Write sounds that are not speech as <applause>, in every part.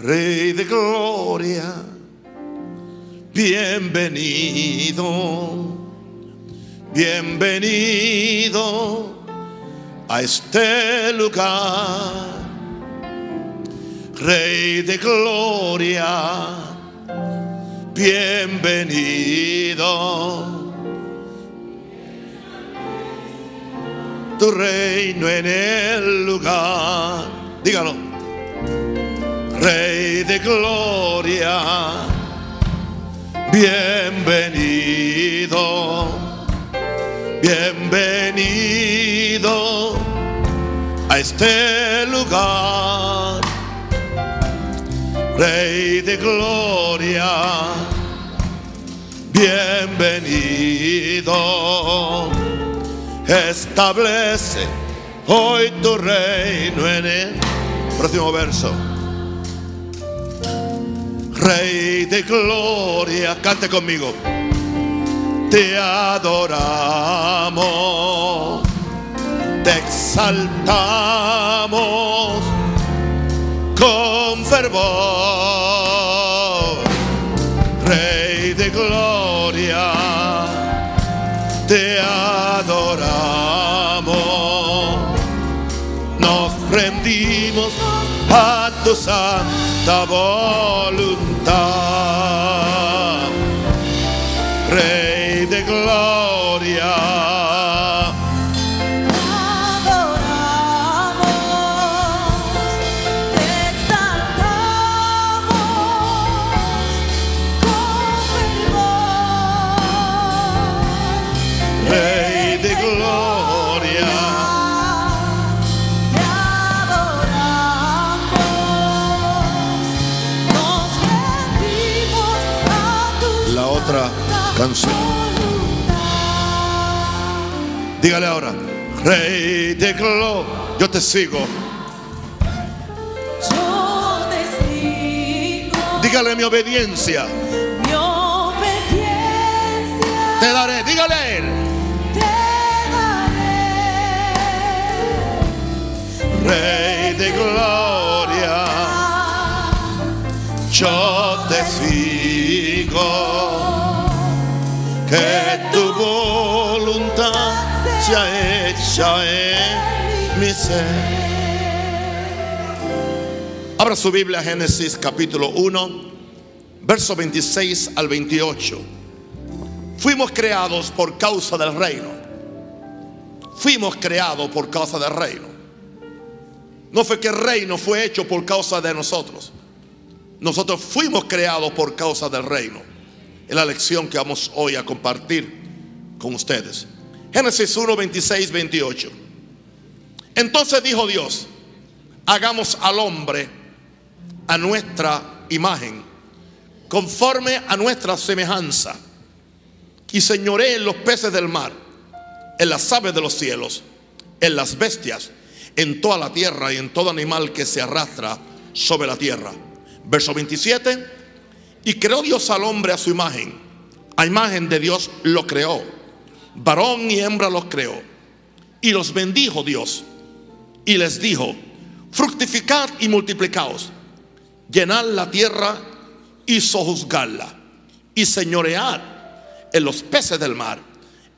Rey de gloria, bienvenido, bienvenido a este lugar. Rey de gloria, bienvenido. Tu reino en el lugar. Dígalo. Rey de gloria, bienvenido, bienvenido a este lugar. Rey de gloria, bienvenido. Establece hoy tu reino en el próximo verso. Rey de gloria, cante conmigo. Te adoramos, te exaltamos con fervor. Rey de gloria, te adoramos. Nos rendimos a tu santa voluntad. Rey de gloria. Dígale ahora, Rey de gloria. Yo te sigo. Yo te sigo, Dígale mi obediencia. mi obediencia Te daré. Dígale a él. te daré. Rey de gloria. Yo te sigo. Que tu voluntad sea hecha en mi ser. Abra su Biblia, Génesis capítulo 1, verso 26 al 28. Fuimos creados por causa del reino. Fuimos creados por causa del reino. No fue que el reino fue hecho por causa de nosotros. Nosotros fuimos creados por causa del reino. Es la lección que vamos hoy a compartir con ustedes. Génesis 1, 26, 28. Entonces dijo Dios, hagamos al hombre a nuestra imagen, conforme a nuestra semejanza, y señoré en los peces del mar, en las aves de los cielos, en las bestias, en toda la tierra y en todo animal que se arrastra sobre la tierra. Verso 27. Y creó Dios al hombre a su imagen. A imagen de Dios lo creó. Varón y hembra los creó. Y los bendijo Dios. Y les dijo, fructificad y multiplicaos. Llenad la tierra y sojuzgadla. Y señoread en los peces del mar,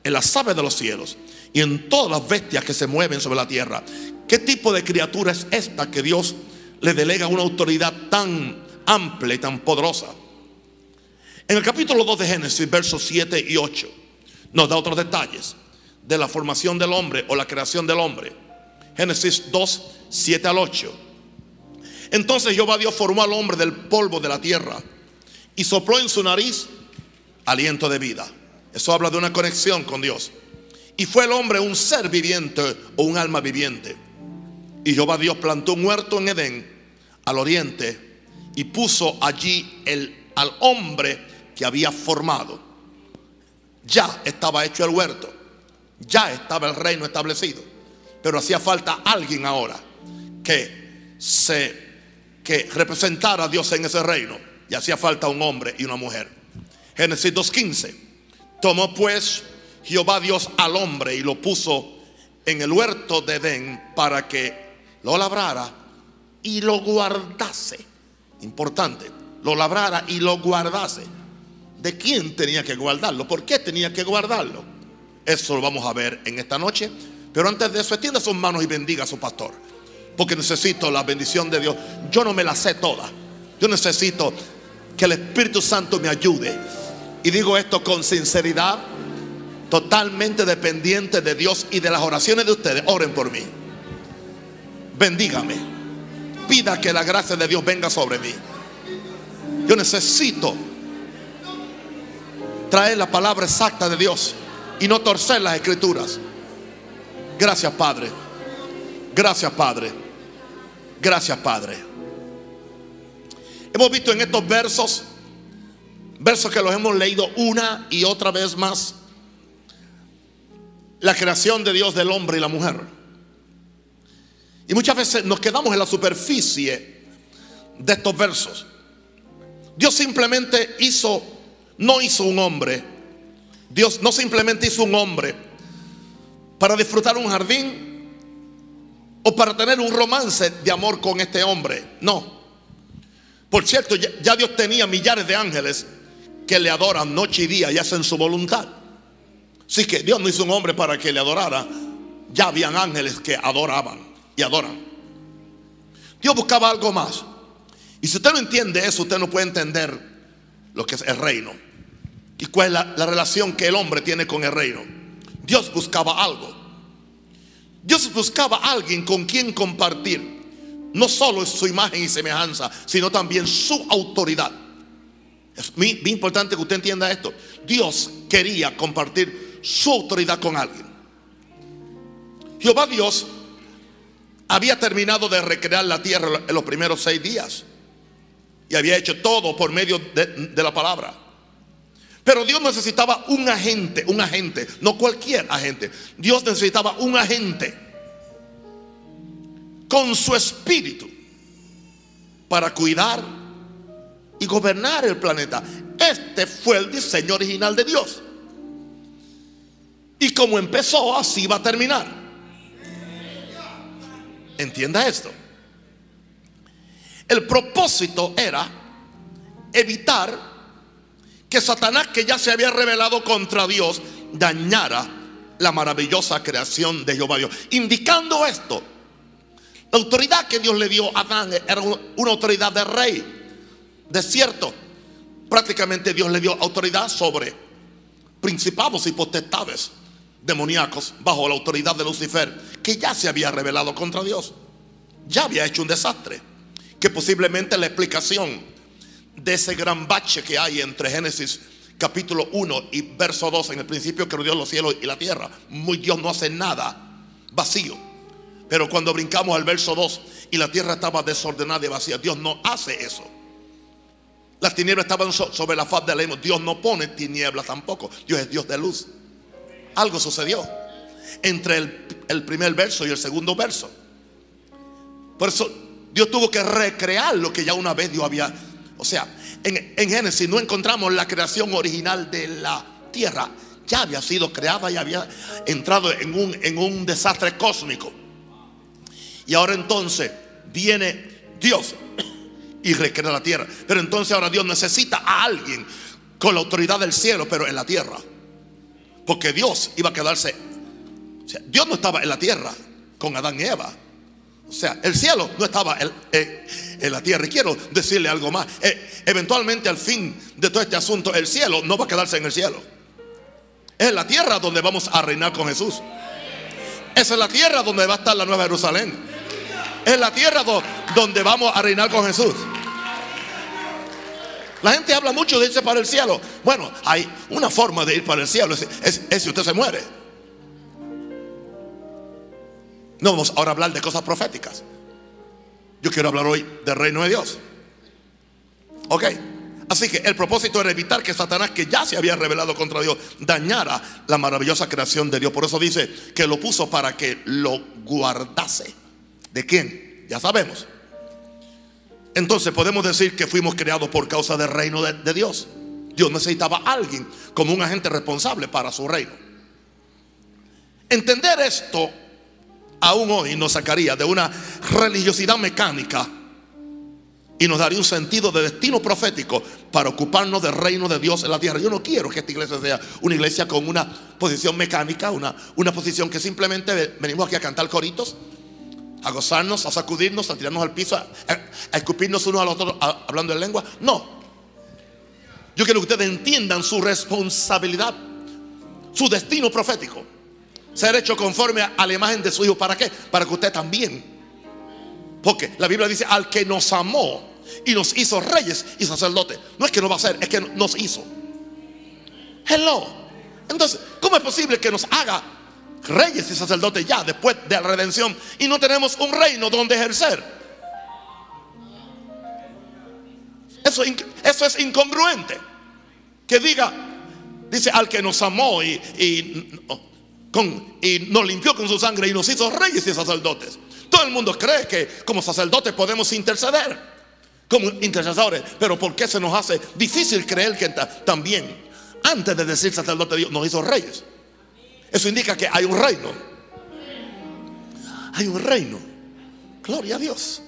en las aves de los cielos y en todas las bestias que se mueven sobre la tierra. ¿Qué tipo de criatura es esta que Dios le delega una autoridad tan amplia y tan poderosa? En el capítulo 2 de Génesis, versos 7 y 8, nos da otros detalles de la formación del hombre o la creación del hombre. Génesis 2, 7 al 8. Entonces Jehová Dios formó al hombre del polvo de la tierra y sopló en su nariz aliento de vida. Eso habla de una conexión con Dios. Y fue el hombre un ser viviente o un alma viviente. Y Jehová Dios plantó un huerto en Edén, al oriente, y puso allí el, al hombre que había formado. Ya estaba hecho el huerto, ya estaba el reino establecido, pero hacía falta alguien ahora que se que representara a Dios en ese reino, y hacía falta un hombre y una mujer. Génesis 2:15. Tomó pues Jehová Dios al hombre y lo puso en el huerto de Edén para que lo labrara y lo guardase. importante, lo labrara y lo guardase. ¿De quién tenía que guardarlo? ¿Por qué tenía que guardarlo? Eso lo vamos a ver en esta noche. Pero antes de eso, extienda sus manos y bendiga a su pastor. Porque necesito la bendición de Dios. Yo no me la sé toda. Yo necesito que el Espíritu Santo me ayude. Y digo esto con sinceridad, totalmente dependiente de Dios y de las oraciones de ustedes. Oren por mí. Bendígame. Pida que la gracia de Dios venga sobre mí. Yo necesito traer la palabra exacta de Dios y no torcer las escrituras. Gracias, Padre. Gracias, Padre. Gracias, Padre. Hemos visto en estos versos, versos que los hemos leído una y otra vez más, la creación de Dios del hombre y la mujer. Y muchas veces nos quedamos en la superficie de estos versos. Dios simplemente hizo, no hizo un hombre. Dios no simplemente hizo un hombre para disfrutar un jardín o para tener un romance de amor con este hombre. No. Por cierto, ya, Dios tenía millares de ángeles que le adoran noche y día y hacen su voluntad. Así que Dios no hizo un hombre para que le adorara. Ya habían ángeles que adoraban y adoran. Dios buscaba algo más. Y si usted no entiende eso, usted no puede entender lo que es el reino. Y cuál es la, la relación que el hombre tiene con el reino. Dios buscaba algo. Dios buscaba a alguien con quien compartir no solo su imagen y semejanza, sino también su autoridad. Es muy, importante que usted entienda esto. Dios quería compartir su autoridad con alguien. Jehová Dios había terminado de recrear la tierra en los primeros seis días. Y había hecho todo por medio de la palabra. Pero Dios necesitaba un agente, un agente, no cualquier agente. Dios necesitaba un agente con su espíritu para cuidar y gobernar el planeta. Este fue el diseño original de Dios. Y como empezó, así va a terminar. Entienda esto. El propósito era evitar que Satanás, que ya se había revelado contra Dios, dañara la maravillosa creación de Jehová Dios. Indicando esto, la autoridad que Dios le dio a Adán era una autoridad de rey. De cierto, prácticamente Dios le dio autoridad sobre principados y potestades demoníacos bajo la autoridad de Lucifer, que ya se había revelado contra Dios. Ya había hecho un desastre. Que posiblemente la explicación de ese gran bache que hay entre Génesis capítulo 1 y verso 2, en el principio creó Dios los cielos y la tierra. Muy Dios no hace nada vacío. Pero cuando brincamos al verso 2 y la tierra estaba desordenada y vacía, Dios no hace eso. Las tinieblas estaban so- sobre la faz de la Dios no pone tinieblas tampoco. Dios es Dios de luz. Algo sucedió entre el, el primer verso y el segundo verso. Por eso Dios tuvo que recrear lo que ya una vez Dios había. O sea, en, en Génesis no encontramos la creación original de la tierra. Ya había sido creada y había entrado en un, en un desastre cósmico. Y ahora entonces viene Dios y recrea la tierra. Pero entonces ahora Dios necesita a alguien con la autoridad del cielo, pero en la tierra. Porque Dios iba a quedarse. Dios no estaba en la tierra con Adán y Eva. O sea, el cielo no estaba en, la tierra. Y quiero decirle algo más. Eh, eventualmente al fin de todo este asunto, el cielo no va a quedarse en el cielo. Es la tierra donde vamos a reinar con Jesús. Es en la tierra donde va a estar la nueva Jerusalén. Es la tierra do- donde vamos a reinar con Jesús. La gente habla mucho de irse para el cielo. Bueno, hay una forma de ir para el cielo. Es, es- es si usted se muere. No vamos ahora a hablar de cosas proféticas. Yo quiero hablar hoy del reino de Dios. Ok. Así que el propósito era evitar que Satanás, que ya se había revelado contra Dios, dañara la maravillosa creación de Dios. Por eso dice que lo puso para que lo guardase. ¿De quién? Ya sabemos. Entonces podemos decir que fuimos creados por causa del reino de, de Dios. Dios necesitaba a alguien como un agente responsable para su reino. Entender esto aún hoy nos sacaría de una religiosidad mecánica y nos daría un sentido de destino profético para ocuparnos del reino de Dios en la tierra. Yo no quiero que esta iglesia sea una iglesia con una posición mecánica, una, una posición que simplemente ve- venimos aquí a cantar coritos, a gozarnos, a sacudirnos, a tirarnos al piso, a, escupirnos unos a los otros a- hablando en lengua. No. Yo quiero que ustedes entiendan su responsabilidad, su destino profético. Ser hecho conforme a, la imagen de su Hijo. ¿Para qué? Para que usted también. Porque la Biblia dice, al que nos amó y nos hizo reyes y sacerdotes. No es que nos va a hacer, es que nos hizo. Hello. Entonces, ¿cómo es posible que nos haga reyes y sacerdotes ya después de la redención y no tenemos un reino donde ejercer? Eso, eso es incongruente. Que diga, dice, al que nos amó y, y, y nos limpió con su sangre y nos hizo reyes y sacerdotes. Todo el mundo cree que como sacerdotes podemos interceder como intercesores, pero ¿por qué se nos hace difícil creer que ta- también, antes de decir sacerdote Dios, nos hizo reyes? Eso indica que hay un reino. Hay un reino. Gloria a Dios.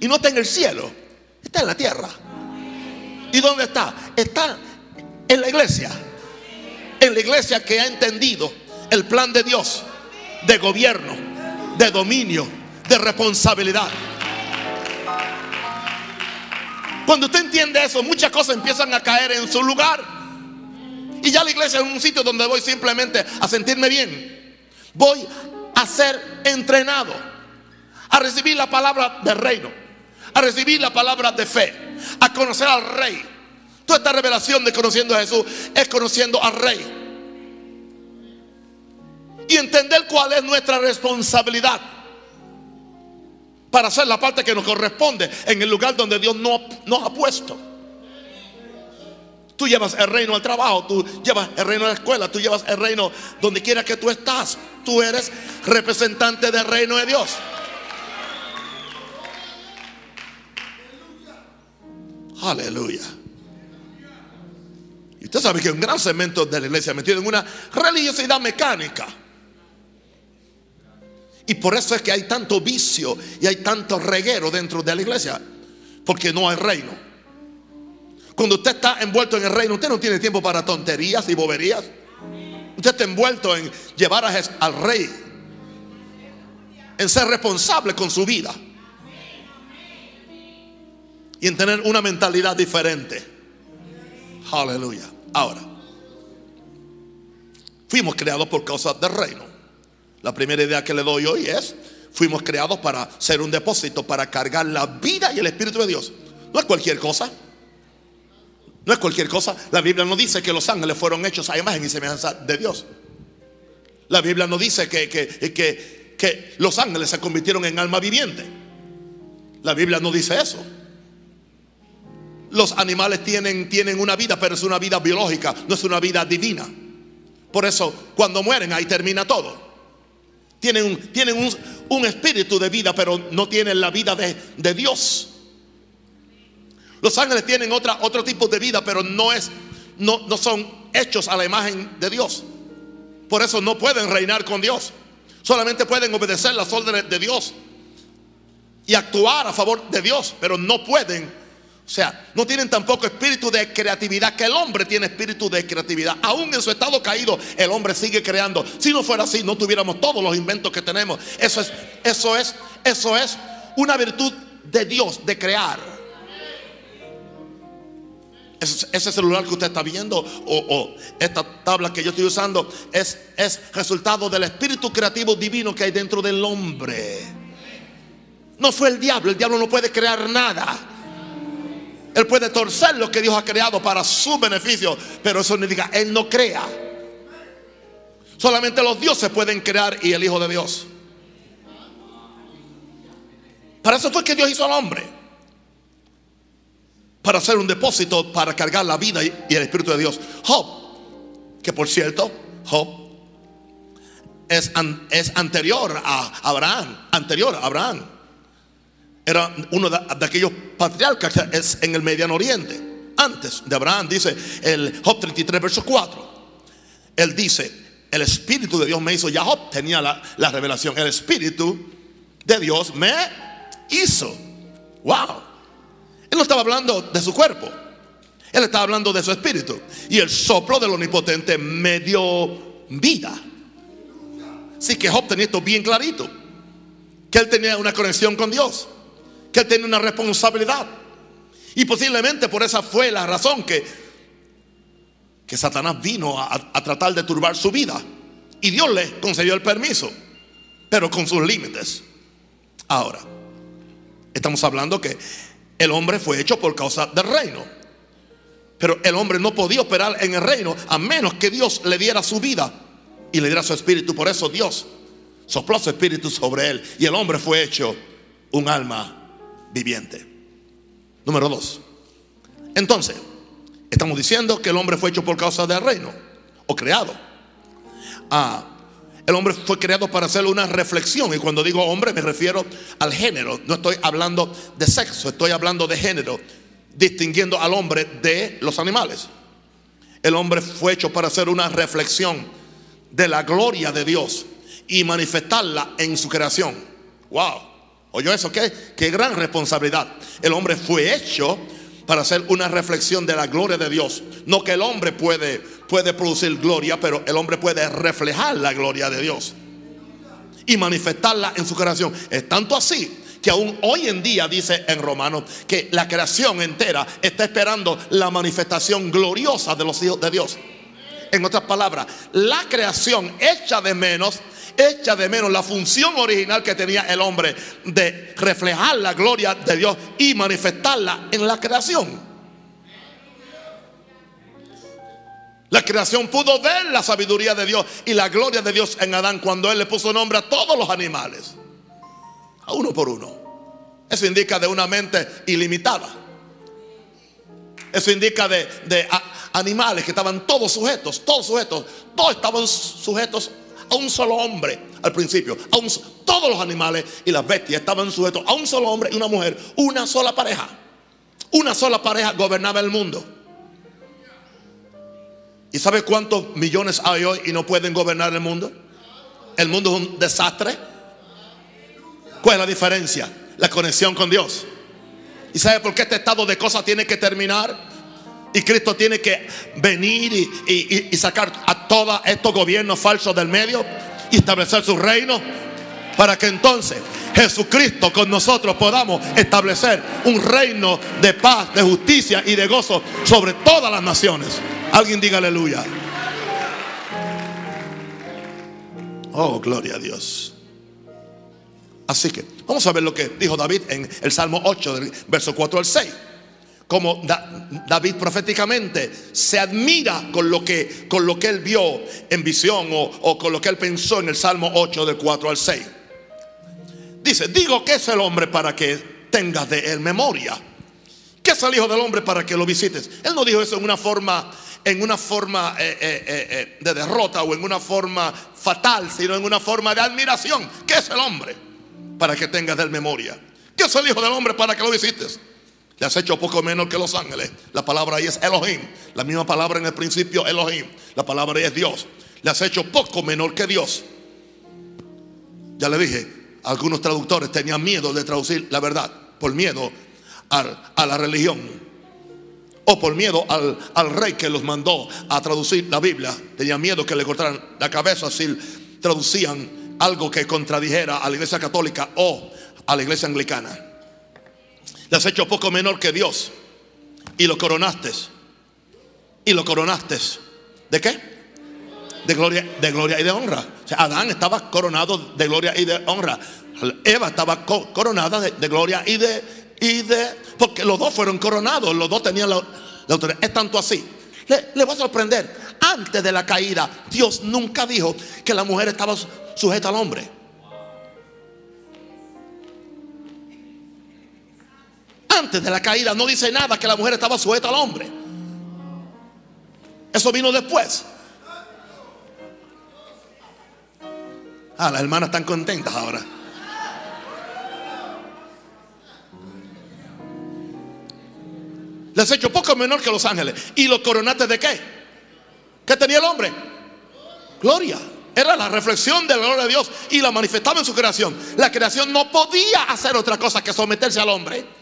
Y no está en el cielo, está en la tierra. ¿Y dónde está? Está en la iglesia. En la iglesia que ha entendido el plan de Dios de gobierno, de dominio, de responsabilidad. Cuando usted entiende eso, muchas cosas empiezan a caer en su lugar. Y ya la iglesia es un sitio donde voy simplemente a sentirme bien. Voy a ser entrenado, a recibir la palabra del reino, a recibir la palabra de fe, a conocer al rey. Toda esta revelación de conociendo a Jesús es conociendo al rey. Y entender cuál es nuestra responsabilidad para hacer la parte que nos corresponde en el lugar donde Dios no- nos ha puesto. Tú llevas el reino al trabajo, tú llevas el reino a la escuela, tú llevas el reino donde quiera que tú estás. Tú eres representante del reino de Dios. Aleluya. Y usted sabe que un gran segmento de la iglesia metido en una religiosidad mecánica. Y por eso es que hay tanto vicio y hay tanto reguero dentro de la iglesia. Porque no hay reino. Cuando usted está envuelto en el reino, usted no tiene tiempo para tonterías y boberías. Usted está envuelto en llevar a al rey. En ser responsable con su vida. Y en tener una mentalidad diferente. Aleluya. Ahora, fuimos creados por causa del reino. La primera idea que le doy hoy es, fuimos creados para ser un depósito, para cargar la vida y el Espíritu de Dios. No es cualquier cosa. No es cualquier cosa. La Biblia no dice que los ángeles fueron hechos a imagen y semejanza de Dios. La Biblia no dice que, que, que, que los ángeles se convirtieron en alma viviente. La Biblia no dice eso. Los animales tienen, tienen una vida, pero es una vida biológica, no es una vida divina. Por eso, cuando mueren, ahí termina todo. Tienen un, tienen un, un espíritu de vida, pero no tienen la vida de, de Dios. Los ángeles tienen otra, otro tipo de vida, pero no, es, no, no son hechos a la imagen de Dios. Por eso no pueden reinar con Dios. Solamente pueden obedecer las órdenes de Dios y actuar a favor de Dios, pero no pueden. O sea, no tienen tampoco espíritu de creatividad, que el hombre tiene espíritu de creatividad. Aún en su estado caído, el hombre sigue creando. Si no fuera así, no tuviéramos todos los inventos que tenemos. Eso es, eso es, eso es una virtud de Dios, de crear. Ese, celular que usted está viendo o, o esta tabla que yo estoy usando es, es resultado del espíritu creativo divino que hay dentro del hombre. No fue el diablo, el diablo no puede crear nada. Él puede torcer lo que Dios ha creado para su beneficio, pero eso no diga, Él no crea. Solamente los dioses pueden crear y el Hijo de Dios. Para eso fue que Dios hizo al hombre. Para hacer un depósito, para cargar la vida y el Espíritu de Dios. Job, que por cierto, Job es, es anterior a Abraham, anterior a Abraham. Era uno de, aquellos patriarcas es en el Mediano Oriente. Antes de Abraham, dice el Job 33, verso 4. Él dice, el Espíritu de Dios me hizo. Ya Job tenía la, la revelación. El Espíritu de Dios me hizo. Wow. Él no estaba hablando de su cuerpo. Él estaba hablando de su espíritu. Y el soplo del omnipotente me dio vida. Así que Job tenía esto bien clarito. Que él tenía una conexión con Dios. Que él tenía una responsabilidad. Y posiblemente por esa fue la razón que, que Satanás vino a, a tratar de turbar su vida. Y Dios le concedió el permiso. Pero con sus límites. Ahora, estamos hablando que el hombre fue hecho por causa del reino. Pero el hombre no podía operar en el reino a menos que Dios le diera su vida y le diera su espíritu. Por eso Dios sopló su espíritu sobre él y el hombre fue hecho un alma viviente. Número dos. Entonces, estamos diciendo que el hombre fue hecho por causa del reino o creado. Ah, el hombre fue creado para hacer una reflexión. Y cuando digo hombre me refiero al género. No estoy hablando de sexo, estoy hablando de género. Distinguiendo al hombre de los animales. El hombre fue hecho para hacer una reflexión de la gloria de Dios y manifestarla en su creación. Wow. ¿Oyó eso? ¿Qué? Qué gran responsabilidad. El hombre fue hecho para hacer una reflexión de la gloria de Dios. No que el hombre puede, puede producir gloria, pero el hombre puede reflejar la gloria de Dios y manifestarla en su creación. Es tanto así que aún hoy en día dice en Romanos que la creación entera está esperando la manifestación gloriosa de los hijos de Dios. En otras palabras, la creación echa de menos, echa de menos la función original que tenía el hombre de reflejar la gloria de Dios y manifestarla en la creación. La creación pudo ver la sabiduría de Dios y la gloria de Dios en Adán cuando él le puso nombre a todos los animales, a uno por uno. Eso indica de una mente ilimitada. Eso indica de, de animales que estaban todos sujetos, todos sujetos, todos estaban sujetos a un solo hombre al principio. A un todos los animales y las bestias estaban sujetos a un solo hombre y una mujer, una sola pareja. Una sola pareja gobernaba el mundo. ¿Y sabe cuántos millones hay hoy y no pueden gobernar el mundo? El mundo es un desastre. ¿Cuál es la diferencia? La conexión con Dios. ¿Y sabe por qué este estado de cosas tiene que terminar? Y Cristo tiene que venir y, y- y- sacar a todos estos gobiernos falsos del medio y establecer su reino. Para que entonces Jesucristo con nosotros podamos establecer un reino de paz, de justicia y de gozo sobre todas las naciones. Alguien diga aleluya. Oh, gloria a Dios. Así que vamos a ver lo que dijo David en el Salmo 8, del verso 4 al 6. Como Da- David proféticamente se admira con lo que, con lo que él vio en visión o, o con lo que él pensó en el Salmo 8, del 4 al 6. Dice, digo que es el hombre para que tengas de él memoria. ¿Qué es el Hijo del Hombre para que lo visites? Él no dijo eso en una forma, en una forma eh, eh, eh, de derrota o en una forma fatal, sino en una forma de admiración. ¿Qué es el hombre para que tengas de él memoria? ¿Qué es el Hijo del Hombre para que lo visites? Le has hecho poco menos que los ángeles. La palabra ahí es Elohim. La misma palabra en el principio Elohim. La palabra ahí es Dios. Le has hecho poco menor que Dios. Ya le dije, algunos traductores tenían miedo de traducir la verdad por miedo a la religión o por miedo al rey que los mandó a traducir la Biblia. Tenían miedo que le cortaran la cabeza si traducían algo que contradijera a la iglesia católica o a la iglesia anglicana. Le has hecho poco menor que Dios y lo coronaste. Y lo coronaste. ¿De qué? de gloria, de gloria y de honra. O sea, Adán estaba coronado de gloria y de honra. Eva estaba co- coronada de, gloria y de, y de... Porque los dos fueron coronados, los dos tenían la, la autoridad. Es tanto así. Le, le voy a sorprender. Antes de la caída, Dios nunca dijo que la mujer estaba su- sujeta al hombre. Antes de la caída no dice nada que la mujer estaba sujeta al hombre. Eso vino después. Ah, las hermanas están contentas ahora. Les he hecho poco menor que los ángeles. ¿Y los coronaste de qué? ¿Qué tenía el hombre? Gloria. Era la reflexión de la gloria de Dios y la manifestaba en su creación. La creación no podía hacer otra cosa que someterse al hombre.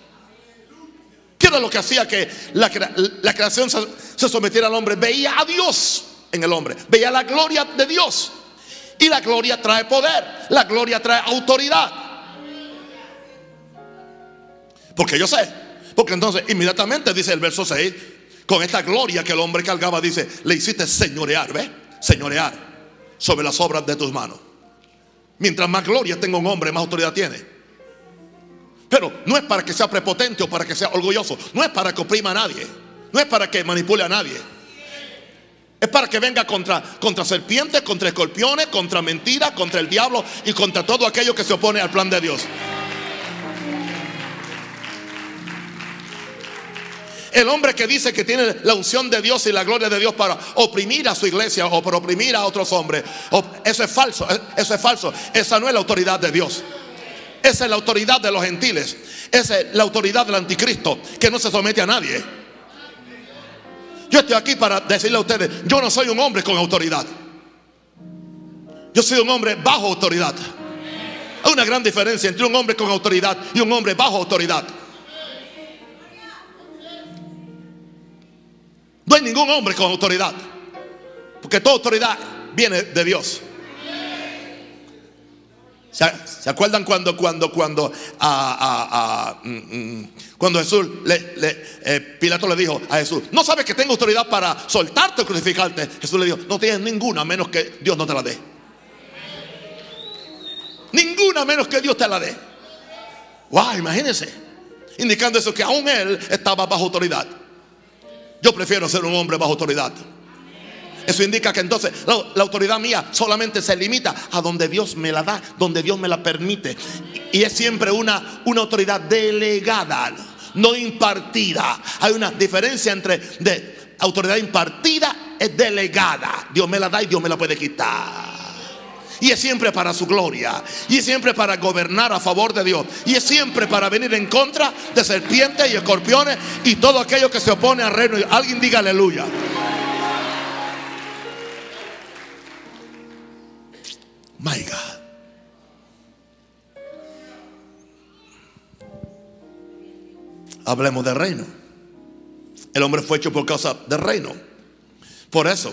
¿Qué era lo que hacía que la, crea- la creación se, se sometiera al hombre? Veía a Dios en el hombre, veía la gloria de Dios. Y la gloria trae poder, la gloria trae autoridad. Porque yo sé, porque entonces inmediatamente dice el verso 6, con esta gloria que el hombre cargaba, dice, le hiciste señorear, ¿ves? Señorear sobre las obras de tus manos. Mientras más gloria tenga un hombre, más autoridad tiene. Pero no es para que sea prepotente o para que sea orgulloso. No es para que oprima a nadie. No es para que manipule a nadie. Es para que venga contra, contra serpientes, contra escorpiones, contra mentiras, contra el diablo y contra todo aquello que se opone al plan de Dios. El hombre que dice que tiene la unción de Dios y la gloria de Dios para oprimir a su iglesia o para oprimir a otros hombres, eso es falso, eso es falso. Esa no es la autoridad de Dios. Esa es la autoridad de los gentiles. Esa es la autoridad del anticristo que no se somete a nadie. Yo estoy aquí para decirle a ustedes, yo no soy un hombre con autoridad. Yo soy un hombre bajo autoridad. Hay una gran diferencia entre un hombre con autoridad y un hombre bajo autoridad. No hay ningún hombre con autoridad. Porque toda autoridad viene de Dios. ¿Se, acuerdan cuando, cuando, cuando, mm, mm, cuando Jesús, le, eh, Pilato le dijo a Jesús, no sabes que tengo autoridad para soltarte o crucificarte? Jesús le dijo, no tienes ninguna menos que Dios no te la dé. Ninguna menos que Dios te la dé. Wow, imagínense. Indicando eso que aún él estaba bajo autoridad. Yo prefiero ser un hombre bajo autoridad. Eso indica que entonces la, autoridad mía solamente se limita a donde Dios me la da, donde Dios me la permite. Y es siempre una, una autoridad delegada, no impartida. Hay una diferencia entre de autoridad impartida es delegada. Dios me la da y Dios me la puede quitar. Y es siempre para su gloria. Y es siempre para gobernar a favor de Dios. Y es siempre para venir en contra de serpientes y escorpiones y todo aquello que se opone al reino. Alguien diga aleluya. My God. Hablemos del reino. El hombre fue hecho por causa del reino. Por eso,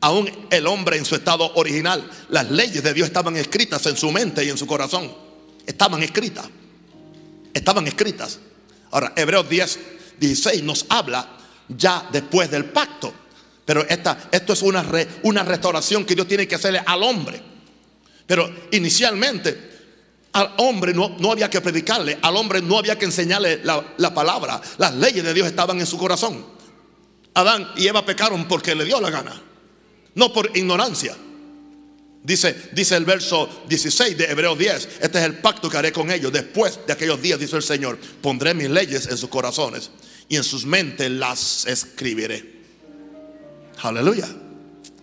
aún el hombre en su estado original, las leyes de Dios estaban escritas en su mente y en su corazón. Estaban escritas. Estaban escritas. Ahora, Hebreos 10, 16 nos habla ya después del pacto. Pero esta, esto es una, re- una restauración que Dios tiene que hacerle al hombre. Pero inicialmente al hombre no, no había que predicarle, al hombre no había que enseñarle la, la palabra. Las leyes de Dios estaban en su corazón. Adán y Eva pecaron porque le dio la gana, no por ignorancia. Dice, dice el verso 16 de Hebreos 10, este es el pacto que haré con ellos. Después de aquellos días, dice el Señor, pondré mis leyes en sus corazones y en sus mentes las escribiré. Aleluya.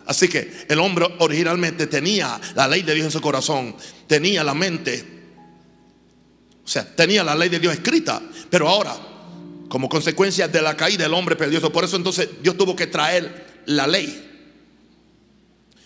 Así que el hombre originalmente tenía la ley de Dios en su corazón, tenía la mente, o sea, tenía la ley de Dios escrita, pero ahora, como consecuencia de la caída, el hombre perdió. Por eso entonces Dios tuvo que traer la ley.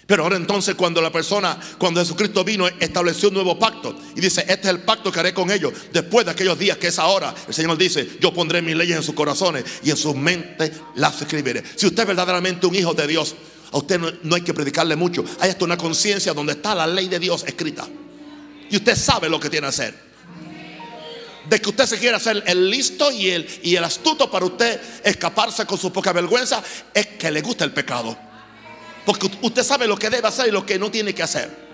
Pero ahora entonces cuando la persona, cuando Jesucristo vino, estableció un nuevo pacto. Y dice, este es el pacto que haré con ellos. Después de aquellos días que es ahora, el Señor dice, yo pondré mis leyes en sus corazones y en sus mentes las escribiré. Si usted es verdaderamente un hijo de Dios, a usted no, no hay que predicarle mucho. Hay hasta una conciencia donde está la ley de Dios escrita. Y usted sabe lo que tiene que hacer. De que usted se quiere hacer el listo y el, y el astuto para usted escaparse con su poca vergüenza, es que le gusta el pecado. Porque usted sabe lo que debe hacer y lo que no tiene que hacer.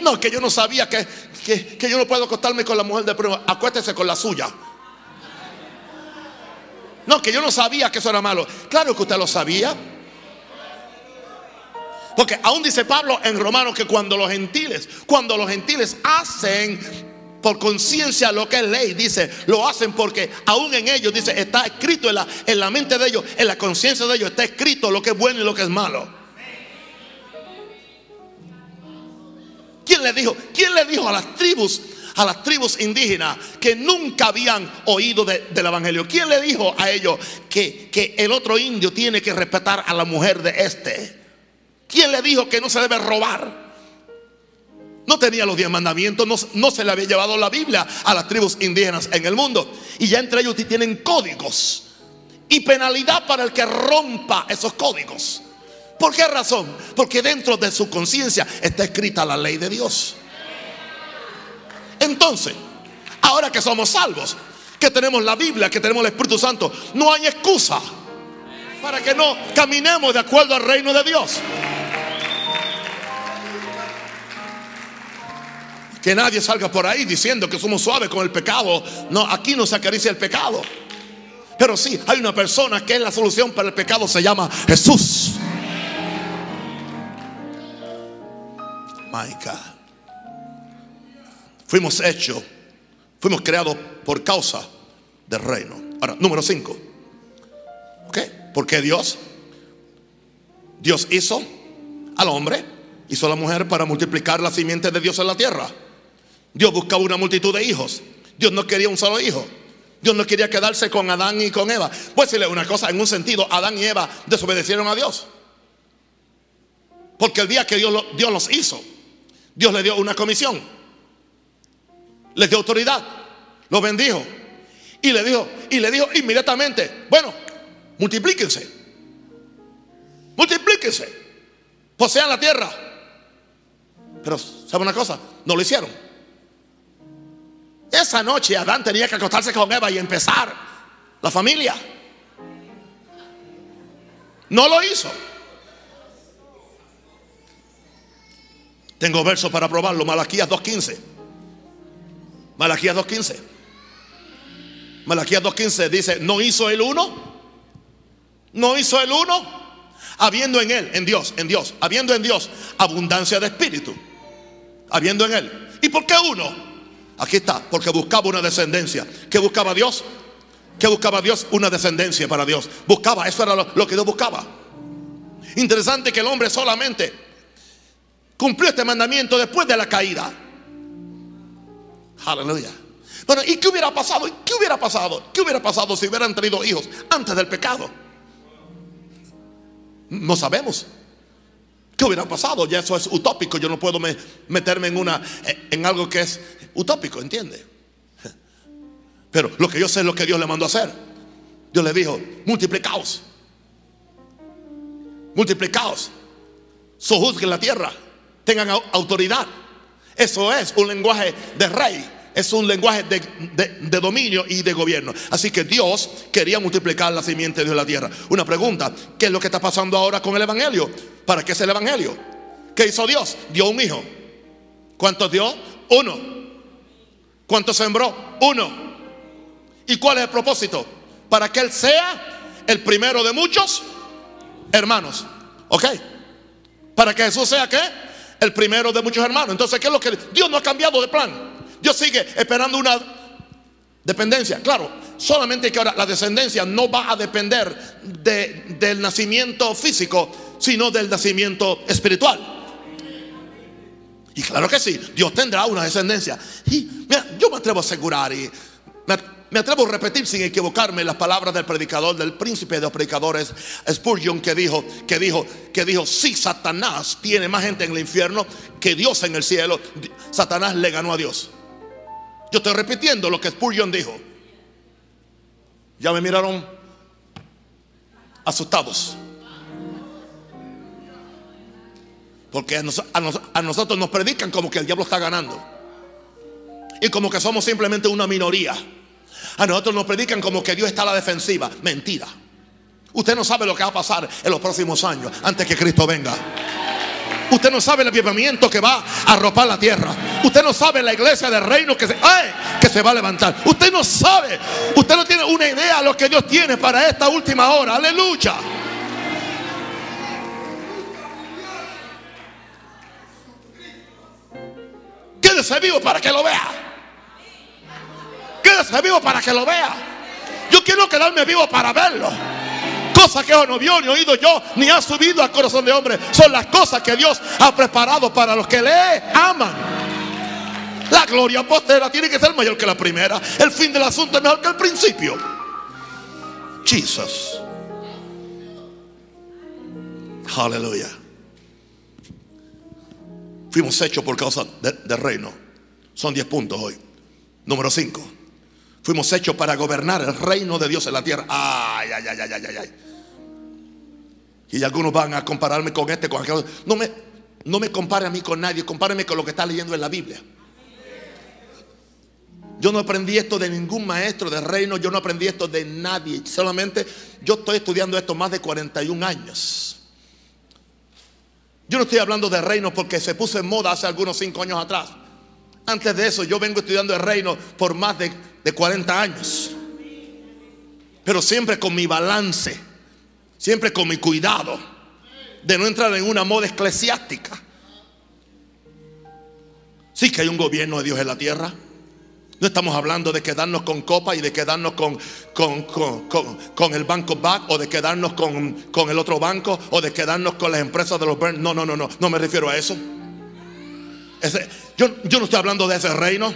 No, que yo no sabía que, que, que yo no puedo acostarme con la mujer de prueba. Acuéstese con la suya. No, que yo no sabía que eso era malo. Claro que usted lo sabía. Porque aún dice Pablo en Romanos que cuando los gentiles, cuando los gentiles hacen por conciencia lo que es ley, dice, lo hacen porque aún en ellos, dice, está escrito en la, en la mente de ellos, en la conciencia de ellos, está escrito lo que es bueno y lo que es malo. ¿Quién le dijo? ¿Quién le dijo a las tribus, a las tribus indígenas que nunca habían oído de- del evangelio? ¿Quién le dijo a ellos que, que el otro indio tiene que respetar a la mujer de este? ¿Quién le dijo que no se debe robar? no tenía los diez mandamientos, no, se le había llevado la Biblia a las tribus indígenas en el mundo. Y ya entre ellos tienen códigos y penalidad para el que rompa esos códigos. ¿Por qué razón? Porque dentro de su conciencia está escrita la ley de Dios. Entonces, ahora que somos salvos, que tenemos la Biblia, que tenemos el Espíritu Santo, no hay excusa para que no caminemos de acuerdo al reino de Dios. Que nadie salga por ahí diciendo que somos suaves con el pecado. No, aquí no se acaricia el pecado. Pero sí, hay una persona que es la solución para el pecado, se llama Jesús. My. Fuimos hechos, fuimos creados por causa del reino. Ahora, número 5. ¿Ok? Porque Dios, Dios hizo al hombre, hizo a la mujer para multiplicar la simiente de Dios en la tierra. Dios buscaba una multitud de hijos. Dios no quería un solo hijo. Dios no quería quedarse con Adán y con Eva. Pues decirle una cosa, en un sentido, Adán y Eva desobedecieron a Dios. Porque el día que Dios, Dios los hizo, Dios le dio una comisión. Les dio autoridad. Los bendijo. Y le dijo, y le dijo inmediatamente, bueno, multiplíquense. Multiplíquense. Posean la tierra. Pero, ¿sabe una cosa? No lo hicieron. Esa noche Adán tenía que acostarse con Eva y empezar la familia. No lo hizo. Tengo versos para probarlo. Malaquías 2.15. Malaquías 2.15. Malaquías 2.15 dice, ¿no hizo el uno? ¿No hizo el uno? Habiendo en él, en Dios, en Dios, habiendo en Dios abundancia de espíritu. Habiendo en él. ¿Y por qué uno? Aquí está, porque buscaba una descendencia. ¿Qué buscaba Dios? ¿Qué buscaba Dios? Una descendencia para Dios. Buscaba, eso era lo, que Dios buscaba. Interesante que el hombre solamente cumplió este mandamiento después de la caída. Aleluya. Bueno, ¿y qué hubiera pasado? ¿Y ¿Qué hubiera pasado? ¿Qué hubiera pasado si hubieran tenido hijos antes del pecado? No sabemos. ¿Qué hubiera pasado? Ya eso es utópico. Yo no puedo me- meterme en una en algo que es utópico, ¿entiende? Pero lo que yo sé es lo que Dios le mandó a hacer. Dios le dijo, multiplicaos. Multiplicaos. Sojuzguen la tierra. Tengan au- autoridad. Eso es un lenguaje de rey. Es un lenguaje de, de- de dominio y de gobierno. Así que Dios quería multiplicar la simiente de Dios en la tierra. Una pregunta, ¿qué es lo que está pasando ahora con el Evangelio? ¿Para qué es el Evangelio? ¿Qué hizo Dios? Dio un hijo. ¿Cuántos dio? Uno. ¿Cuántos sembró? Uno. ¿Y cuál es el propósito? Para que Él sea el primero de muchos hermanos. ¿Ok? Para que Jesús sea qué? El primero de muchos hermanos. Entonces, ¿qué es lo que Dios no ha cambiado de plan? Dios sigue esperando una dependencia. Claro, solamente que ahora la descendencia no va a depender de- del nacimiento físico, sino del nacimiento espiritual. Y claro que sí, Dios tendrá una descendencia. Y mira, yo me atrevo a asegurar y me, atrevo a repetir sin equivocarme las palabras del predicador, del príncipe de los predicadores, Spurgeon, que dijo, que dijo, que dijo, si Satanás tiene más gente en el infierno que Dios en el cielo, Satanás le ganó a Dios. Yo estoy repitiendo lo que Spurgeon dijo. Ya me miraron asustados. Porque a, nos- a nos- a nosotros nos predican como que el diablo está ganando. Y como que somos simplemente una minoría. A nosotros nos predican como que Dios está a la defensiva. Mentira. Usted no sabe lo que va a pasar en los próximos años antes que Cristo venga. Usted no sabe el avivamiento que va a arropar la tierra. Usted no sabe la iglesia del reino que se, que se va a levantar. Usted no sabe. Usted no tiene una idea de lo que Dios tiene para esta última hora. Aleluya. Quédese vivo para que lo vea. Quédese vivo para que lo vea. Yo quiero quedarme vivo para verlo. Cosas que no vio ni oído yo, ni ha subido al corazón de hombre. Son las cosas que Dios ha preparado para los que le aman. La gloria postera tiene que ser mayor que la primera. El fin del asunto es mejor que el principio. Jesus. Aleluya. Fuimos hechos por causa de- del reino. Son 10 puntos hoy. Número 5. Fuimos hechos para gobernar el reino de Dios en la tierra. Ay, ay, ay, ay, ay, ay. Y algunos van a compararme con este, con aquel. No me, no me compare a mí con nadie, compáreme con lo que está leyendo en la Biblia. Yo no aprendí esto de ningún maestro de reino, yo no aprendí esto de nadie. Solamente yo estoy estudiando esto más de 41 años. Yo no estoy hablando de reino porque se puso en moda hace algunos 5 años atrás. Antes de eso, yo vengo estudiando el reino por más de, de 40 años. Pero siempre con mi balance, siempre con mi cuidado de no entrar en una moda eclesiástica. Sí que hay un gobierno de Dios en la tierra. No estamos hablando de quedarnos con copa y de quedarnos con, con, con- con- el banco back o de quedarnos con, el otro banco o de quedarnos con las empresas de los burn. No, no, no, no, no me refiero a eso. Yo, yo no estoy hablando de ese reino.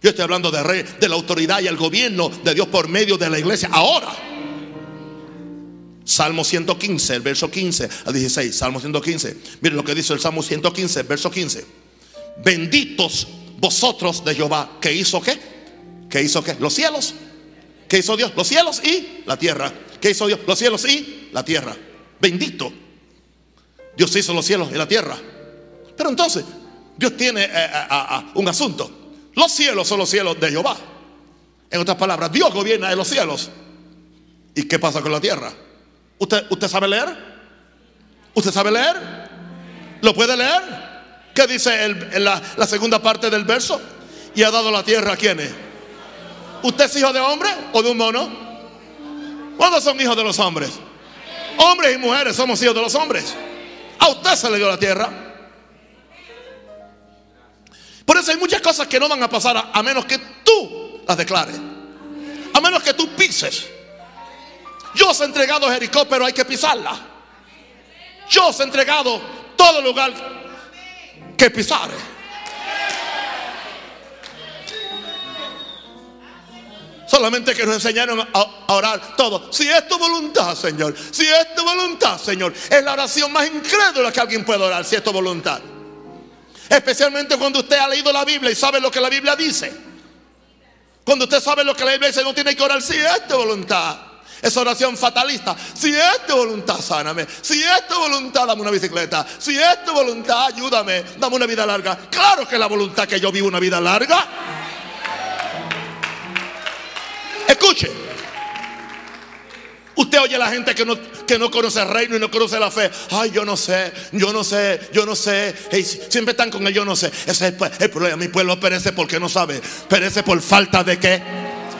Yo estoy hablando de, rey, de la autoridad y el gobierno de Dios por medio de la iglesia. Ahora. Salmo 115, el verso 15 a 16. Salmo 115. Miren lo que dice el Salmo 115, el verso 15. Benditos vosotros de Jehová. ¿Qué hizo qué? ¿Qué hizo qué? Los cielos. ¿Qué hizo Dios? Los cielos y la tierra. ¿Qué hizo Dios? Los cielos y la tierra. Bendito. Dios hizo los cielos y la tierra. Pero entonces, Dios tiene eh, eh, un asunto. Los cielos son los cielos de Jehová. En otras palabras, Dios gobierna en los cielos. ¿Y qué pasa con la tierra? ¿Usted, usted sabe leer? ¿Usted sabe leer? ¿Lo puede leer? ¿Qué dice la, segunda parte del verso? Y ha dado la tierra a quienes. ¿Usted es hijo de hombre o de un mono? ¿Cuántos son hijos de los hombres? Hombres y mujeres somos hijos de los hombres. A usted se le dio la tierra. Por eso hay muchas cosas que no van a pasar a, menos que tú las declares. A menos que tú pises. Yo os he entregado Jericó, pero hay que pisarla. Yo os he entregado todo lugar que pisare. Solamente que nos enseñaron a, orar todo. Si es tu voluntad, Señor. Si es tu voluntad, Señor. Es la oración más incrédula que alguien puede orar. Si es tu voluntad. Especialmente cuando usted ha leído la Biblia y sabe lo que la Biblia dice. Cuando usted sabe lo que la Biblia dice, no tiene que orar si es tu voluntad. Esa oración fatalista. Si es tu voluntad, sáname. Si es tu voluntad, dame una bicicleta. Si es tu voluntad, ayúdame. Dame una vida larga. Claro que es la voluntad que yo vivo una vida larga. Escuche. Usted oye a la gente que no, que no conoce el reino y no conoce la fe. Ay, yo no sé, yo no sé, yo no sé. Ey, siempre están con el yo no sé. Ese es el, pu- el problema. Mi pueblo perece porque no sabe. Perece por falta de qué.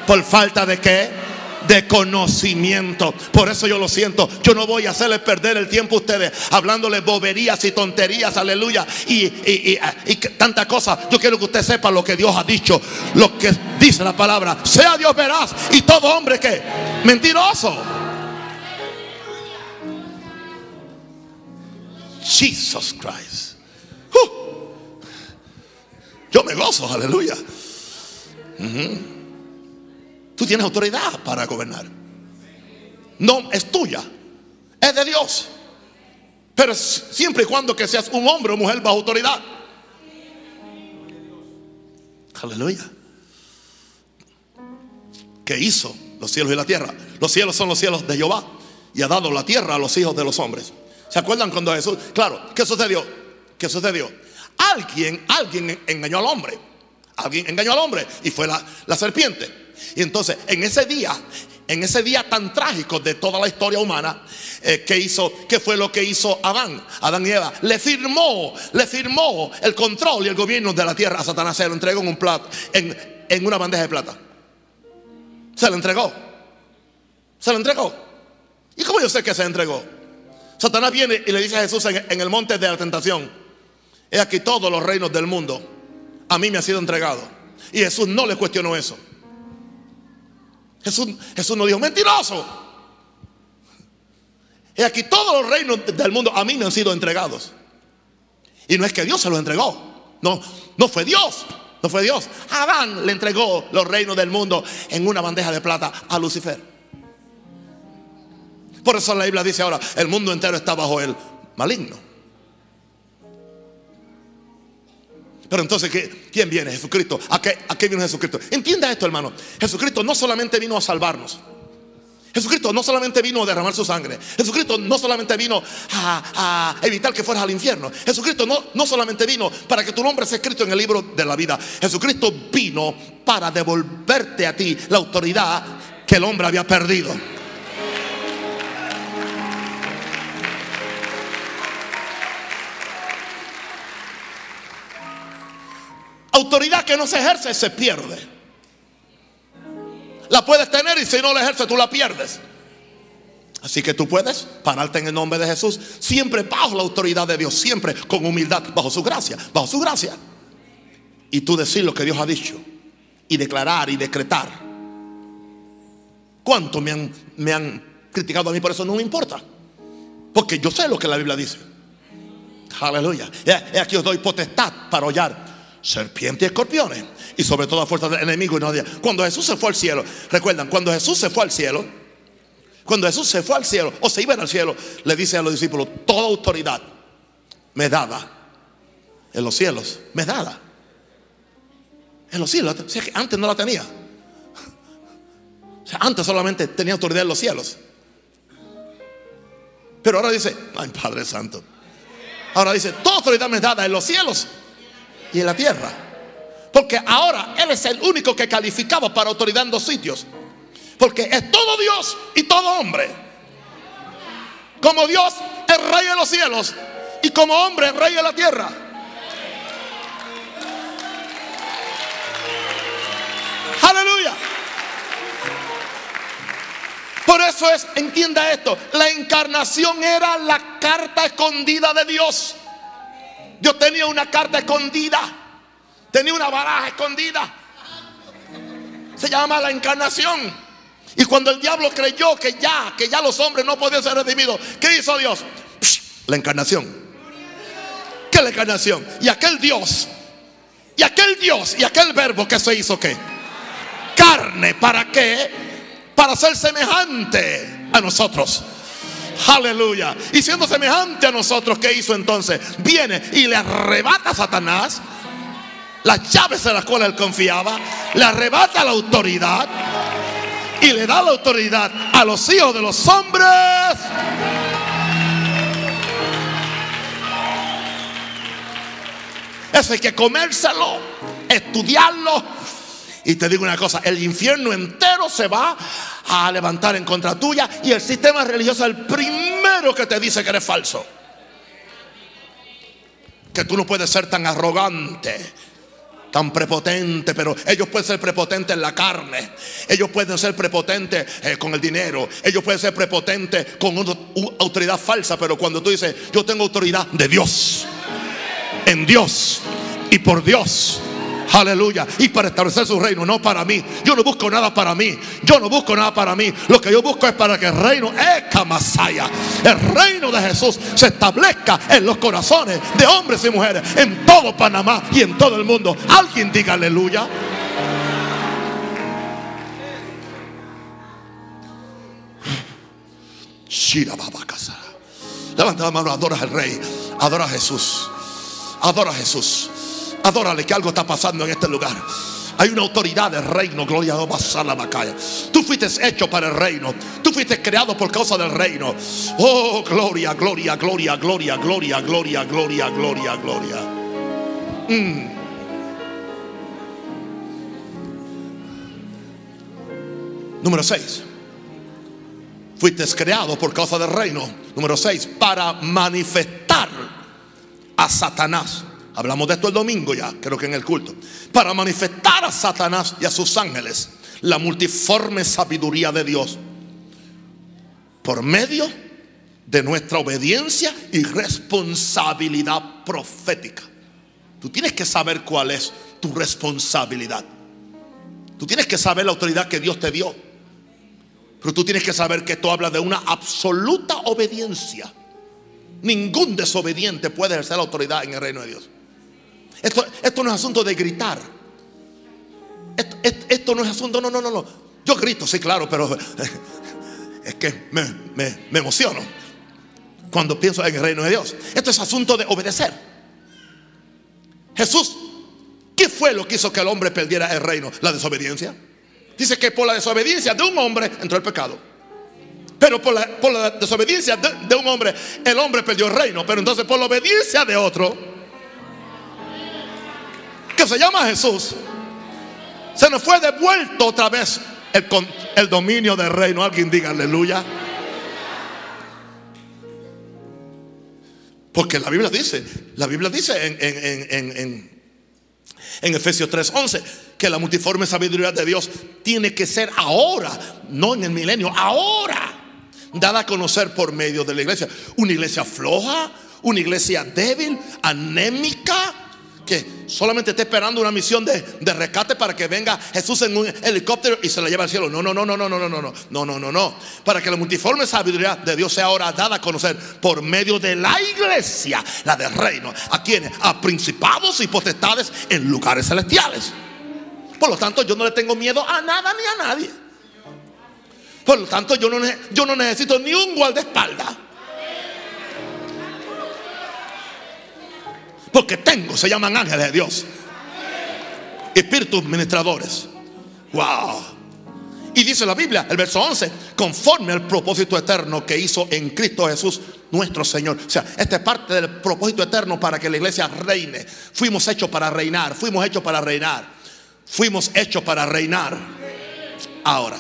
Por falta de qué. De conocimiento. Por eso yo lo siento. Yo no voy a hacerles perder el tiempo a ustedes hablándoles boberías y tonterías. Aleluya. Y, y, y, y tanta cosa. Yo quiero que usted sepa lo que Dios ha dicho. Lo que dice la palabra. Sea Dios veraz. Y todo hombre que mentiroso. Jesus Christ. Uh. Yo me gozo, aleluya. Tú tienes autoridad para gobernar. No es tuya, es de Dios. Pero siempre y cuando que seas un hombre o mujer bajo autoridad. Aleluya. ¿Qué hizo los cielos y la tierra? Los cielos son los cielos de Jehová y ha dado la tierra a los hijos de los hombres. ¿Se acuerdan cuando Jesús? Claro, ¿qué sucedió? ¿Qué sucedió? Alguien, alguien engañó al hombre. Alguien engañó al hombre y fue la, la serpiente. Y entonces, en ese día, en ese día tan trágico de toda la historia humana, eh, ¿qué hizo? ¿Qué fue lo que hizo Adán? Adán y Eva. Le firmó, le firmó el control y el gobierno de la tierra a Satanás. Se lo entregó en un plato, en, en una bandeja de plata. Se lo entregó. Se lo entregó. ¿Y cómo yo sé que se entregó? Satanás viene y le dice a Jesús en, en el monte de la tentación, he aquí todos los reinos del mundo, a mí me ha sido entregado. Y Jesús no le cuestionó eso. Jesús, Jesús no dijo, mentiroso. He aquí todos los reinos del mundo a mí me han sido entregados. Y no es que Dios se los entregó. No, no fue Dios. No fue Dios. Adán le entregó los reinos del mundo en una bandeja de plata a Lucifer. Por eso la Biblia dice ahora, el mundo entero está bajo el maligno. Pero entonces, ¿qué- ¿quién viene? Jesucristo. ¿A qué, ¿A qué vino Jesucristo? Entienda esto, hermano. Jesucristo no solamente vino a salvarnos. Jesucristo no solamente vino a derramar su sangre. Jesucristo no solamente vino a, a evitar que fueras al infierno. Jesucristo no, no solamente vino para que tu nombre sea escrito en el libro de la vida. Jesucristo vino para devolverte a ti la autoridad que el hombre había perdido. Autoridad que no se ejerce se pierde. La puedes tener y si no la ejerces tú la pierdes. Así que tú puedes pararte en el nombre de Jesús, siempre bajo la autoridad de Dios, siempre con humildad, bajo su gracia, bajo su gracia. Y tú decir lo que Dios ha dicho y declarar y decretar. ¿Cuánto me han, me han criticado a mí por eso? No me importa. Porque yo sé lo que la Biblia dice. Aleluya. He aquí os doy potestad para hollar serpientes y escorpiones. Y sobre todo a fuerza del enemigo y no de- Cuando Jesús se fue al cielo, recuerdan, cuando Jesús se fue al cielo, cuando Jesús se fue al cielo o se iba al cielo, le dice a los discípulos, toda autoridad me dada en los cielos, me dada. En los cielos, que antes no la tenía. Antes solamente tenía autoridad en los cielos. Pero ahora dice, ay Padre Santo. Ahora dice, toda autoridad me dada en los cielos y en la tierra. Porque ahora Él es el único que calificaba para autoridad en dos sitios. Porque es todo Dios y todo hombre. Como Dios es rey de los cielos y como hombre es rey de la tierra. Aleluya. Por eso es, entienda esto, la encarnación era la carta escondida de Dios. Yo tenía una carta escondida, tenía una baraja escondida. Se llama la encarnación. Y cuando el diablo creyó que ya, que ya los hombres no podían ser redimidos, ¿qué hizo Dios? La encarnación. ¿Qué es la encarnación? Y aquel Dios, y aquel Dios, y aquel verbo que se hizo qué? Carne, ¿para qué? Para ser semejante a nosotros. Aleluya. Y siendo semejante a nosotros, ¿qué hizo entonces? Viene y le arrebata a Satanás las llaves en las cuales él confiaba, le arrebata la autoridad y le da la autoridad a los hijos de los hombres. Eso hay que comérselo, estudiarlo. Y te digo una cosa, el infierno entero se va a levantar en contra tuya y el sistema religioso es el primero que te dice que eres falso. Que tú no puedes ser tan arrogante, tan prepotente, pero ellos pueden ser prepotentes en la carne, ellos pueden ser prepotentes eh, con el dinero, ellos pueden ser prepotentes con una u- autoridad falsa, pero cuando tú dices, yo tengo autoridad de Dios, en Dios y por Dios. Aleluya. Y para establecer su reino, no para mí. Yo no busco nada para mí. Yo no busco nada para mí. Lo que yo busco es para que el reino Masaya. El reino de Jesús se establezca en los corazones de hombres y mujeres en todo Panamá y en todo el mundo. Alguien diga aleluya. Shira. Levanta la mano, adora al rey. Adora a Jesús. Adora a Jesús. Adórale que algo está pasando en este lugar. Hay una autoridad del reino, gloria a Dios, la Macaya. Tú fuiste hecho para el reino. Tú fuiste creado por causa del reino. Oh, gloria, gloria, gloria, gloria, gloria, gloria, gloria, gloria, gloria. Mm. Número 6. Fuiste creado por causa del reino. Número 6. Para manifestar a Satanás. Hablamos de esto el domingo ya, creo que en el culto. Para manifestar a Satanás y a sus ángeles la multiforme sabiduría de Dios. Por medio de nuestra obediencia y responsabilidad profética. Tú tienes que saber cuál es tu responsabilidad. Tú tienes que saber la autoridad que Dios te dio. Pero tú tienes que saber que esto habla de una absoluta obediencia. Ningún desobediente puede ejercer la autoridad en el reino de Dios. Esto, esto no es asunto de gritar. Esto, no es asunto, no, no, no, no. Yo grito, sí, claro, pero <laughs> es que me, me- emociono cuando pienso en el reino de Dios. Esto es asunto de obedecer. Jesús fue lo que hizo que el hombre perdiera el reino? La desobediencia. Dice que por la desobediencia de un hombre entró el pecado. Pero por la, por la desobediencia de, de un hombre, el hombre perdió el reino. Pero entonces por la obediencia de otro, que se llama Jesús, se nos fue devuelto otra vez el, el dominio del reino. Alguien diga aleluya. Porque la Biblia dice, la Biblia dice en, en, en- en Efesios 3:11 que la multiforme sabiduría de Dios tiene que ser ahora, no en el milenio, ahora, dada a conocer por medio de la iglesia. Una iglesia floja, una iglesia débil, anémica, que solamente está esperando una misión de, de rescate para que venga Jesús en un helicóptero y se la lleve al cielo. No, no, no, no, no, no, no, no, no, no, no, no. Para que la multiforme sabiduría de Dios sea ahora dada a conocer por medio de la iglesia, la del reino. ¿A quienes? A principados y potestades en lugares celestiales. Por lo tanto, yo no le tengo miedo a nada ni a nadie. Por lo tanto, yo no, yo no necesito ni un guardaespaldas. Porque tengo, se llaman ángeles de Dios. Espíritus ministradores. Wow. Y dice la Biblia, el verso 11, conforme al propósito eterno que hizo en Cristo Jesús nuestro Señor. O sea, esta es parte del propósito eterno para que la iglesia reine. Fuimos hechos para reinar, fuimos hechos para reinar. Fuimos hechos para reinar. Ahora,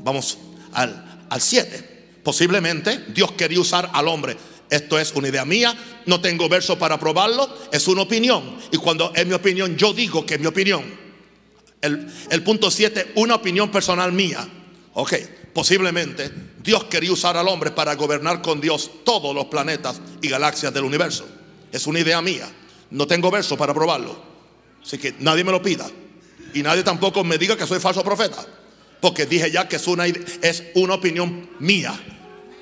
vamos al 7. Posiblemente Dios quería usar al hombre. Esto es una idea mía, no tengo verso para probarlo, es una opinión. Y cuando es mi opinión, yo digo que es mi opinión. El, punto 7, una opinión personal mía. Ok, posiblemente Dios quería usar al hombre para gobernar con Dios todos los planetas y galaxias del universo. Es una idea mía. No tengo verso para probarlo. Así que nadie me lo pida. Y nadie tampoco me diga que soy falso profeta. Porque dije ya que es una, es una opinión mía.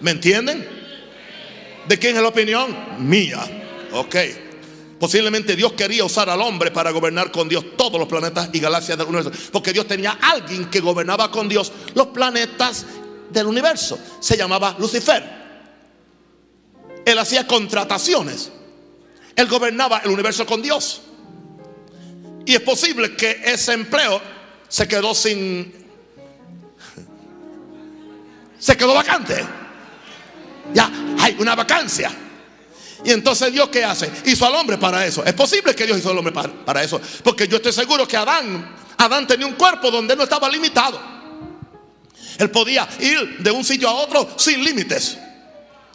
¿Me entienden? ¿De quién es la opinión? Mía. Ok. Posiblemente Dios quería usar al hombre para gobernar con Dios todos los planetas y galaxias del universo. Porque Dios tenía alguien que gobernaba con Dios los planetas del universo. Se llamaba Lucifer. Él hacía contrataciones. Él gobernaba el universo con Dios. Y es posible que ese empleo se quedó sin... Se quedó vacante. Ya hay una vacancia. Y entonces Dios qué hace? Hizo al hombre para eso. Es posible que Dios hizo al hombre para, para eso. Porque yo estoy seguro que Adán, Adán tenía un cuerpo donde no estaba limitado. Él podía ir de un sitio a otro sin límites.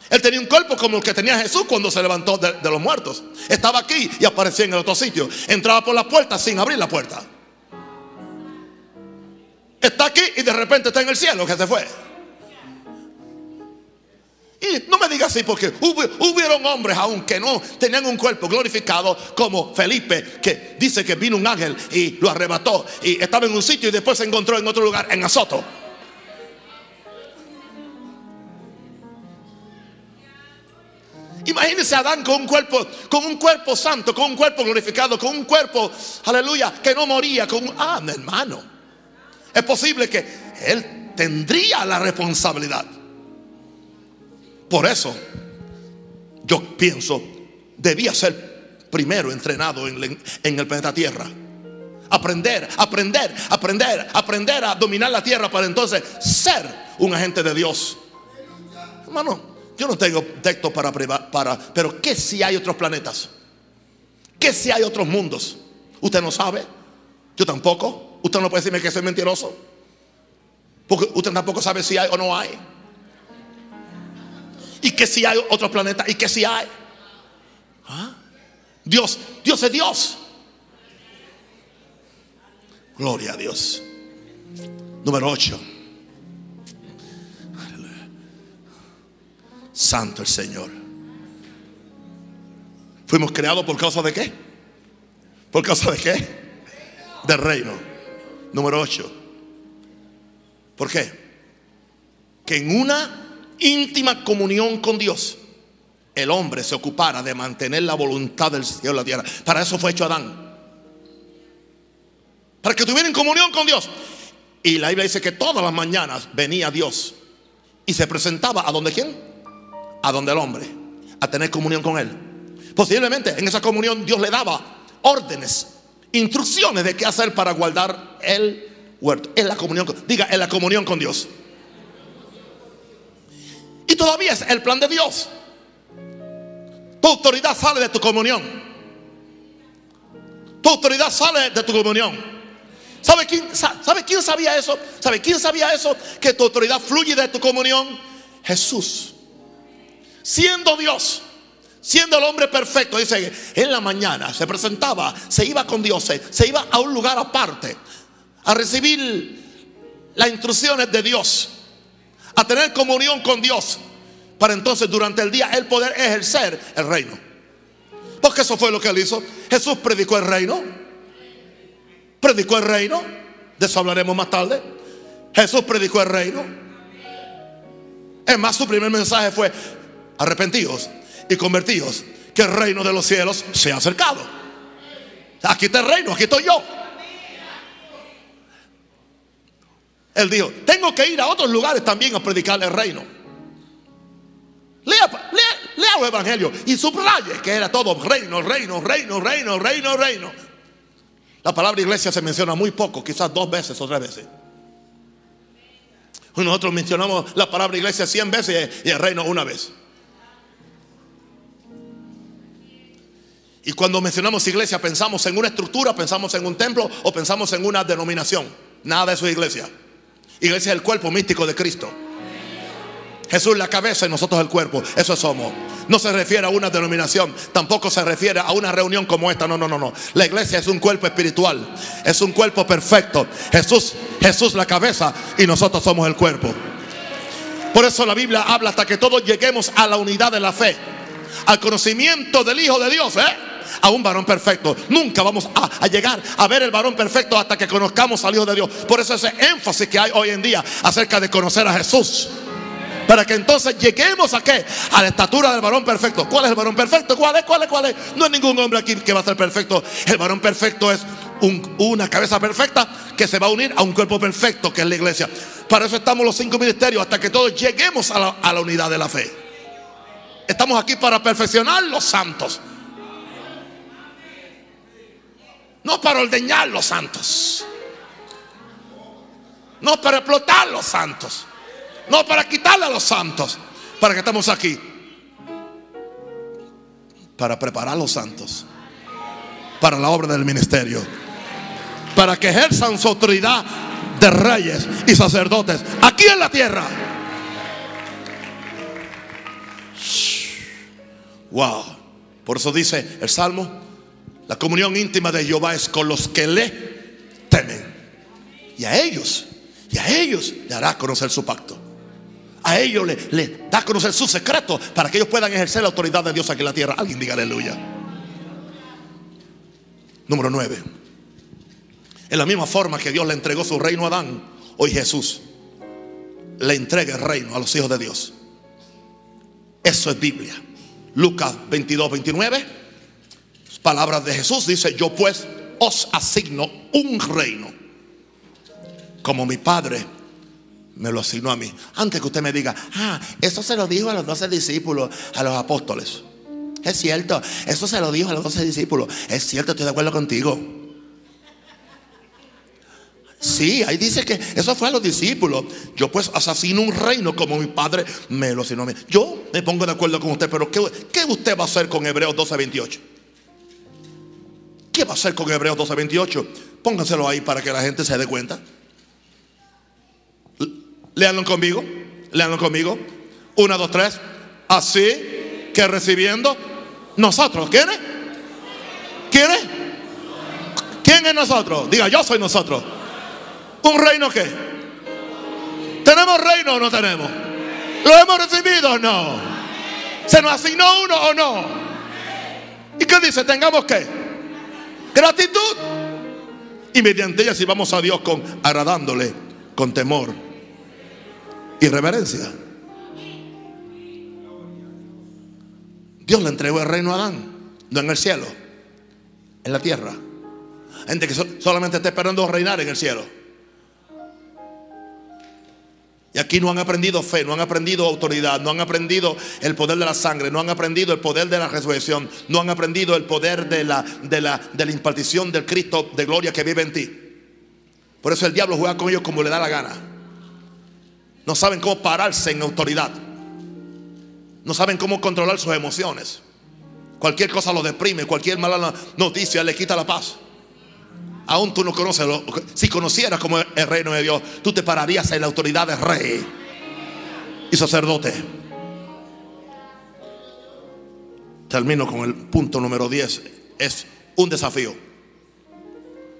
Él tenía un cuerpo como el que tenía Jesús cuando se levantó de, de los muertos. Estaba aquí y aparecía en el otro sitio. Entraba por la puerta sin abrir la puerta. Está aquí y de repente está en el cielo que se fue. Y no me digas así porque hubo- hubieron hombres aún que no tenían un cuerpo glorificado como Felipe, que dice que vino un ángel y lo arrebató y estaba en un sitio y después se encontró en otro lugar, en Azoto. Imagínese a Adán con un cuerpo, con un cuerpo santo, con un cuerpo glorificado, con un cuerpo, aleluya, que no moría, con ah, mi hermano. Es posible que él tendría la responsabilidad. Por eso, yo pienso, debía ser primero entrenado en, el planeta Tierra. Aprender, aprender, aprender, aprender a dominar la tierra para entonces ser un agente de Dios. Hermano, yo no tengo texto para, para, pero ¿qué si hay otros planetas? ¿Qué si hay otros mundos? ¿Usted no sabe? Yo tampoco. Usted no puede decirme que soy mentiroso. Porque usted tampoco sabe si hay o no hay. Y que si hay otros planetas y que si hay. ¿Ah? Dios, Dios es Dios. Gloria a Dios. Número 8. Santo el Señor. Fuimos creados por causa de qué? ¿Por causa de qué? Del reino. Número 8. ¿Por qué? Que en una íntima comunión con Dios, el hombre se ocupara de mantener la voluntad del cielo en la tierra. Para eso fue hecho Adán. Para que tuviera en comunión con Dios. Y la Biblia dice que todas las mañanas venía Dios y se presentaba a donde quién? A donde el hombre, a tener comunión con él. Posiblemente en esa comunión Dios le daba órdenes instrucciones de qué hacer para guardar el huerto. En la comunión, diga, en la comunión con Dios. Todavía es el plan de Dios. Tu autoridad sale de tu comunión. Tu autoridad sale de tu comunión. ¿Sabe quién, sa- ¿Sabe quién sabía eso? ¿Sabe quién sabía eso? Que tu autoridad fluye de tu comunión. Jesús. Siendo Dios. Siendo el hombre perfecto. Dice en la mañana se presentaba. Se iba con Dios. Se iba a un lugar aparte. A recibir las instrucciones de Dios. A tener comunión con Dios. Para entonces durante el día él poder ejercer el reino. Porque eso fue lo que él hizo. Jesús predicó el reino. Predicó el reino. De eso hablaremos más tarde. Jesús predicó el reino. Es más, su primer mensaje fue arrepentidos y convertidos, que el reino de los cielos se ha acercado. Aquí está el reino, aquí estoy yo. Él dijo, tengo que ir a otros lugares también a predicar el reino. Lea, lea, lea los evangelios y subraye que era todo reino, reino, reino, reino, reino, reino. La palabra iglesia se menciona muy poco, quizás dos veces o tres veces. Nosotros mencionamos la palabra iglesia cien veces y el reino una vez. Y cuando mencionamos iglesia pensamos en una estructura, pensamos en un templo o pensamos en una denominación. Nada de eso es iglesia. Iglesia es el cuerpo místico de Cristo. Jesús la cabeza y nosotros el cuerpo. Eso somos. No se refiere a una denominación. Tampoco se refiere a una reunión como esta. No, no, no, no. La iglesia es un cuerpo espiritual. Es un cuerpo perfecto. Jesús, Jesús la cabeza y nosotros somos el cuerpo. Por eso la Biblia habla hasta que todos lleguemos a la unidad de la fe. Al conocimiento del Hijo de Dios. ¿eh? A un varón perfecto. Nunca vamos a, a llegar a ver el varón perfecto hasta que conozcamos al Hijo de Dios. Por eso ese énfasis que hay hoy en día acerca de conocer a Jesús. Para que entonces lleguemos a qué? A la estatura del varón perfecto. ¿Cuál es el varón perfecto? ¿Cuál es? ¿Cuál es? ¿Cuál es? No hay ningún hombre aquí que va a ser perfecto. El varón perfecto es un- una cabeza perfecta que se va a unir a un cuerpo perfecto que es la iglesia. Para eso estamos los cinco ministerios hasta que todos lleguemos a la, a la unidad de la fe. Estamos aquí para perfeccionar los santos. No para ordeñar los santos. No para explotar los santos. No para quitarle a los santos. Para que estamos aquí. Para preparar a los santos. Para la obra del ministerio. Para que ejerzan su autoridad de reyes y sacerdotes. Aquí en la tierra. Wow. Por eso dice el Salmo. La comunión íntima de Jehová es con los que le temen. Y a ellos, y a ellos le hará conocer su pacto. A ellos le, le da a conocer su secreto para que ellos puedan ejercer la autoridad de Dios aquí en la tierra. Alguien diga aleluya. Número 9. En la misma forma que Dios le entregó su reino a Adán, hoy Jesús le entrega el reino a los hijos de Dios. Eso es Biblia. Lucas 22, 29. Palabras de Jesús dice, yo pues os asigno un reino como mi Padre me lo asignó a mí. Antes que usted me diga, ah, eso se lo dijo a los doce discípulos, a los apóstoles. Es cierto, eso se lo dijo a los doce discípulos. Es cierto, estoy de acuerdo contigo. Sí, ahí dice que eso fue a los discípulos. Yo pues asesino un reino como mi padre me lo asignó a mí. Yo me pongo de acuerdo con usted, pero ¿qué, qué usted va a hacer con Hebreos 12, 28? ¿Qué va a hacer con Hebreos 12, 28? Pónganselo ahí para que la gente se dé cuenta. Leanlo conmigo. Leanlo conmigo. Una, dos, tres. Así que recibiendo nosotros. ¿Quiénes? ¿Quiénes? ¿Quién es nosotros? Diga, yo soy nosotros. ¿Un reino qué? ¿Tenemos reino o no tenemos? ¿Lo hemos recibido o no? ¿Se nos asignó uno o no? ¿Y qué dice? ¿Tengamos qué? Gratitud. Y mediante ella si vamos a Dios con agradándole con temor y reverencia. Dios le entregó el reino a Adán, no en el cielo, en la tierra. Gente que so- solamente está esperando reinar en el cielo. Y aquí no han aprendido fe, no han aprendido autoridad, no han aprendido el poder de la sangre, no han aprendido el poder de la resurrección, no han aprendido el poder de la, de la, de la impartición del Cristo de gloria que vive en ti. Por eso el diablo juega con ellos como le da la gana. No saben cómo pararse en autoridad. No saben cómo controlar sus emociones. Cualquier cosa los deprime, cualquier mala noticia le quita la paz. Aún tú no conoces, lo- si conocieras como el reino de Dios, tú te pararías en la autoridad de rey y sacerdote. Termino con el punto número 10. Es un desafío.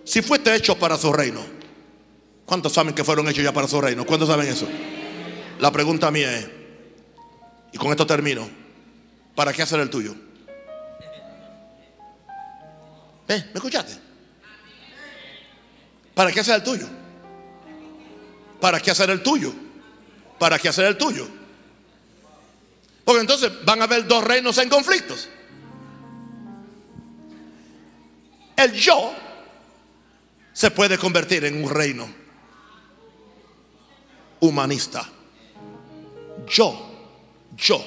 Si fuiste hecho para su reino, ¿cuántos saben que fueron hechos ya para su reino? ¿Cuántos saben eso? La pregunta mía es, y con esto termino, ¿para qué hacer el tuyo? ¿Eh? ¿Me escuchaste? ¿Para qué hacer el tuyo? ¿Para qué hacer el tuyo? ¿Para qué hacer el tuyo? Porque entonces van a haber dos reinos en conflictos. El yo se puede convertir en un reino humanista. Yo, yo,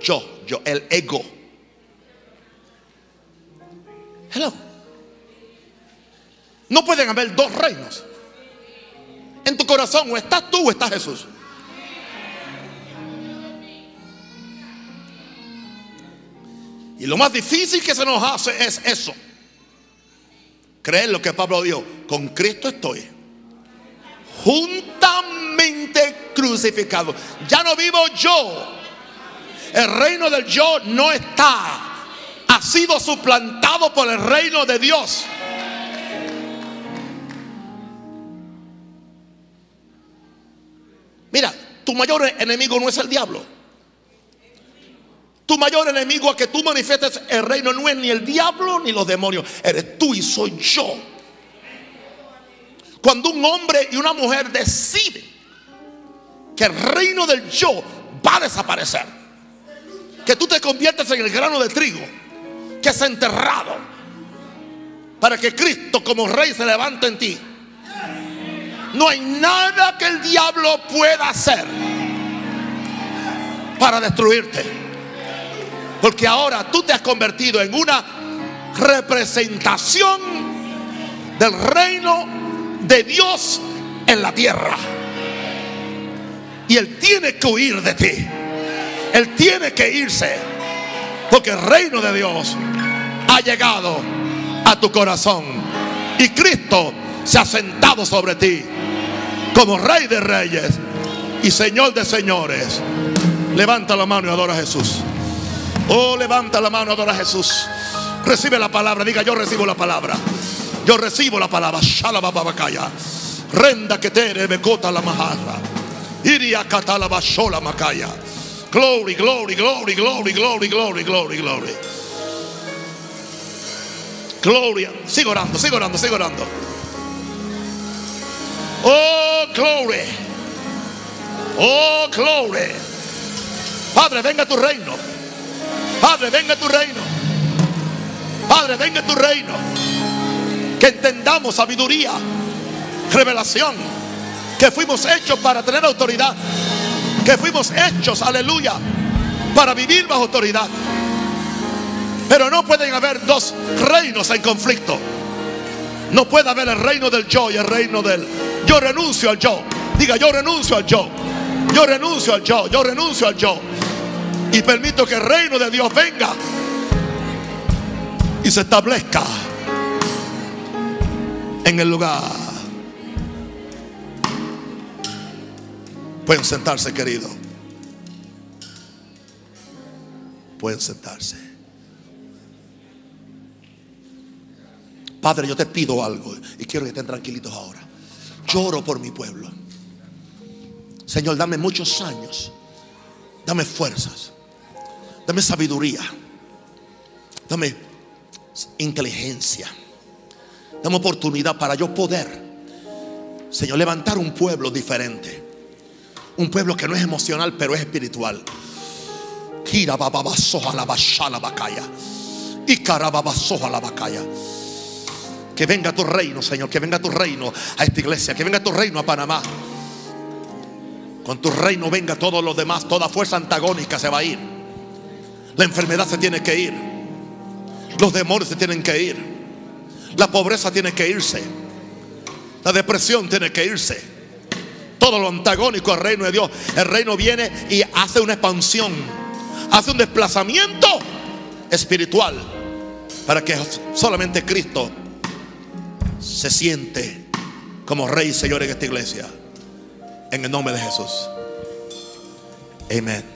yo, yo, el ego. Hello. No pueden haber dos reinos. En tu corazón o estás tú o está Jesús. Y lo más difícil que se nos hace es eso. Creer lo que Pablo dijo. Con Cristo estoy. Juntamente crucificado. Ya no vivo yo. El reino del yo no está. Ha sido suplantado por el reino de Dios. Mira, tu mayor enemigo no es el diablo. Tu mayor enemigo a que tú manifiestes el reino no es ni el diablo ni los demonios. Eres tú y soy yo. Cuando un hombre y una mujer deciden que el reino del yo va a desaparecer, que tú te conviertes en el grano de trigo que es enterrado para que Cristo como rey se levante en ti. No hay nada que el diablo pueda hacer para destruirte. Porque ahora tú te has convertido en una representación del reino de Dios en la tierra. Y Él tiene que huir de ti. Él tiene que irse. Porque el reino de Dios ha llegado a tu corazón. Y Cristo se ha sentado sobre ti como Rey de Reyes y Señor de Señores. Levanta la mano y adora a Jesús. Oh, levanta la mano, adora a Jesús. Recibe la palabra. Diga, yo recibo la palabra. Yo recibo la palabra. Shalababakaya. Renda que te becota la majarra. Iria katala bashola makaya. Glory, glory, glory, glory, glory, glory, glory, glory. Gloria. Sigo orando, sigo orando, sigo orando. Oh, glory. Oh, glory. Padre, venga tu reino. Padre, venga tu reino. Padre, venga tu reino. Que entendamos sabiduría, revelación. Que fuimos hechos para tener autoridad. Que fuimos hechos, aleluya, para vivir bajo autoridad. Pero no pueden haber dos reinos en conflicto. No puede haber el reino del yo y el reino del yo renuncio al yo. Diga, yo renuncio al yo. Yo renuncio al yo. Yo renuncio al yo. Y permito que el reino de Dios venga y se establezca en el lugar. Pueden sentarse, querido. Pueden sentarse. Padre, yo te pido algo y quiero que estén tranquilitos ahora. Lloro por mi pueblo. Señor, dame muchos años. Dame fuerzas. Dame sabiduría. Dame inteligencia. Dame oportunidad para yo poder, Señor, levantar un pueblo diferente. Un pueblo que no es emocional, pero es espiritual. Que venga tu reino, Señor. Que venga tu reino a esta iglesia. Que venga tu reino a Panamá. Con tu reino venga todo lo demás, toda fuerza antagónica se va a ir. La enfermedad se tiene que ir. Los demonios se tienen que ir. La pobreza tiene que irse. La depresión tiene que irse. Todo lo antagónico al reino de Dios. El reino viene y hace una expansión. Hace un desplazamiento espiritual. Para que solamente Cristo se siente como Rey y Señor en esta iglesia. En el nombre de Jesús. Amén.